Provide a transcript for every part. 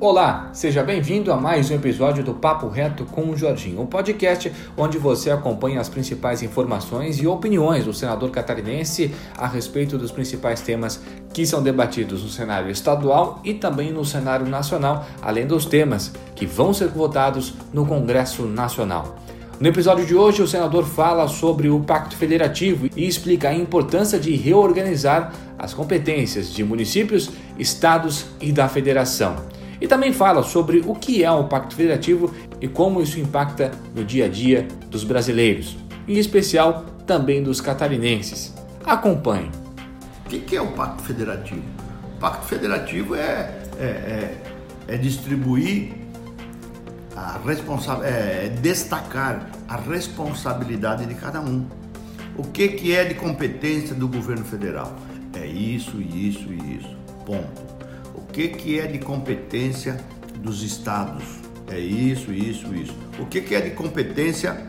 Olá, seja bem-vindo a mais um episódio do Papo Reto com o Jorginho, um podcast onde você acompanha as principais informações e opiniões do senador catarinense a respeito dos principais temas que são debatidos no cenário estadual e também no cenário nacional, além dos temas que vão ser votados no Congresso Nacional. No episódio de hoje, o senador fala sobre o Pacto Federativo e explica a importância de reorganizar as competências de municípios, estados e da federação. E também fala sobre o que é o Pacto Federativo e como isso impacta no dia a dia dos brasileiros, em especial também dos catarinenses. Acompanhe. O que é o Pacto Federativo? O Pacto Federativo é, é, é, é distribuir a responsa é destacar a responsabilidade de cada um. O que, que é de competência do governo federal? É isso, isso e isso. Ponto que, que é de competência dos estados? É isso, isso, isso. O que, que é de competência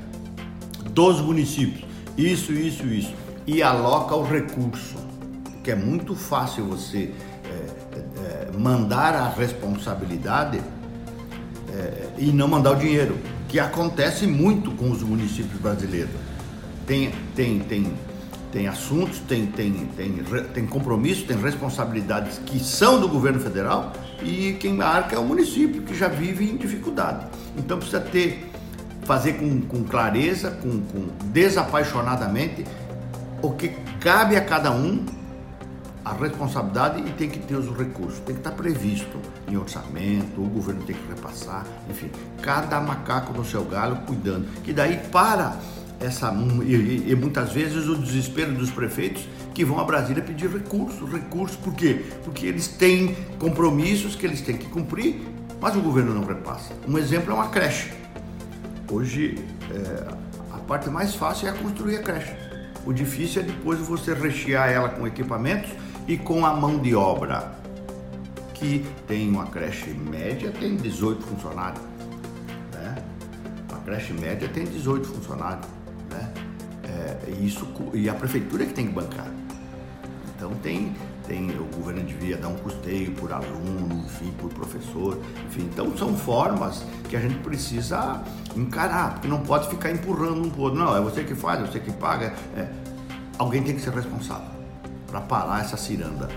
dos municípios? Isso, isso, isso. E aloca o recurso, que é muito fácil você é, é, mandar a responsabilidade é, e não mandar o dinheiro, que acontece muito com os municípios brasileiros. Tem, tem, tem tem assuntos, tem, tem, tem, tem compromissos, tem responsabilidades que são do governo federal e quem marca é o município, que já vive em dificuldade. Então precisa ter, fazer com, com clareza, com, com desapaixonadamente o que cabe a cada um a responsabilidade e tem que ter os recursos, tem que estar previsto em orçamento, o governo tem que repassar, enfim, cada macaco no seu galho cuidando, que daí para essa e, e, muitas vezes o desespero dos prefeitos que vão a Brasília pedir recursos, recursos por quê? Porque eles têm compromissos que eles têm que cumprir, mas o governo não repassa. Um exemplo é uma creche. Hoje é, a parte mais fácil é construir a creche. O difícil é depois você rechear ela com equipamentos e com a mão de obra. Que tem uma creche média, tem 18 funcionários. Né? Uma creche média tem 18 funcionários? É, isso, e a prefeitura que tem que bancar. Então tem, tem, o governo devia dar um custeio por aluno, enfim, por professor, enfim. Então são formas que a gente precisa encarar, porque não pode ficar empurrando um outro. Não, é você que faz, é você que paga. É, alguém tem que ser responsável para parar essa ciranda.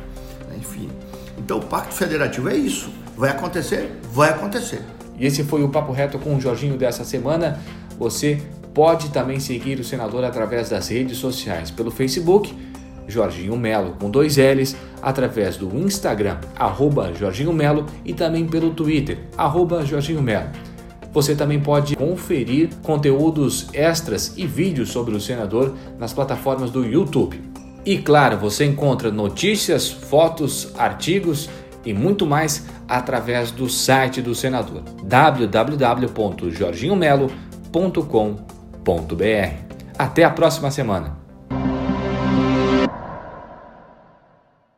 Né? Enfim. Então o Pacto Federativo é isso. Vai acontecer? Vai acontecer. E esse foi o Papo Reto com o Jorginho dessa semana. Você Pode também seguir o senador através das redes sociais, pelo Facebook, Jorginho Melo com dois L's, através do Instagram, arroba Jorginho Melo e também pelo Twitter, arroba Jorginho Melo. Você também pode conferir conteúdos extras e vídeos sobre o senador nas plataformas do YouTube. E claro, você encontra notícias, fotos, artigos e muito mais através do site do senador www.jorginhomelo.com.br Até a próxima semana!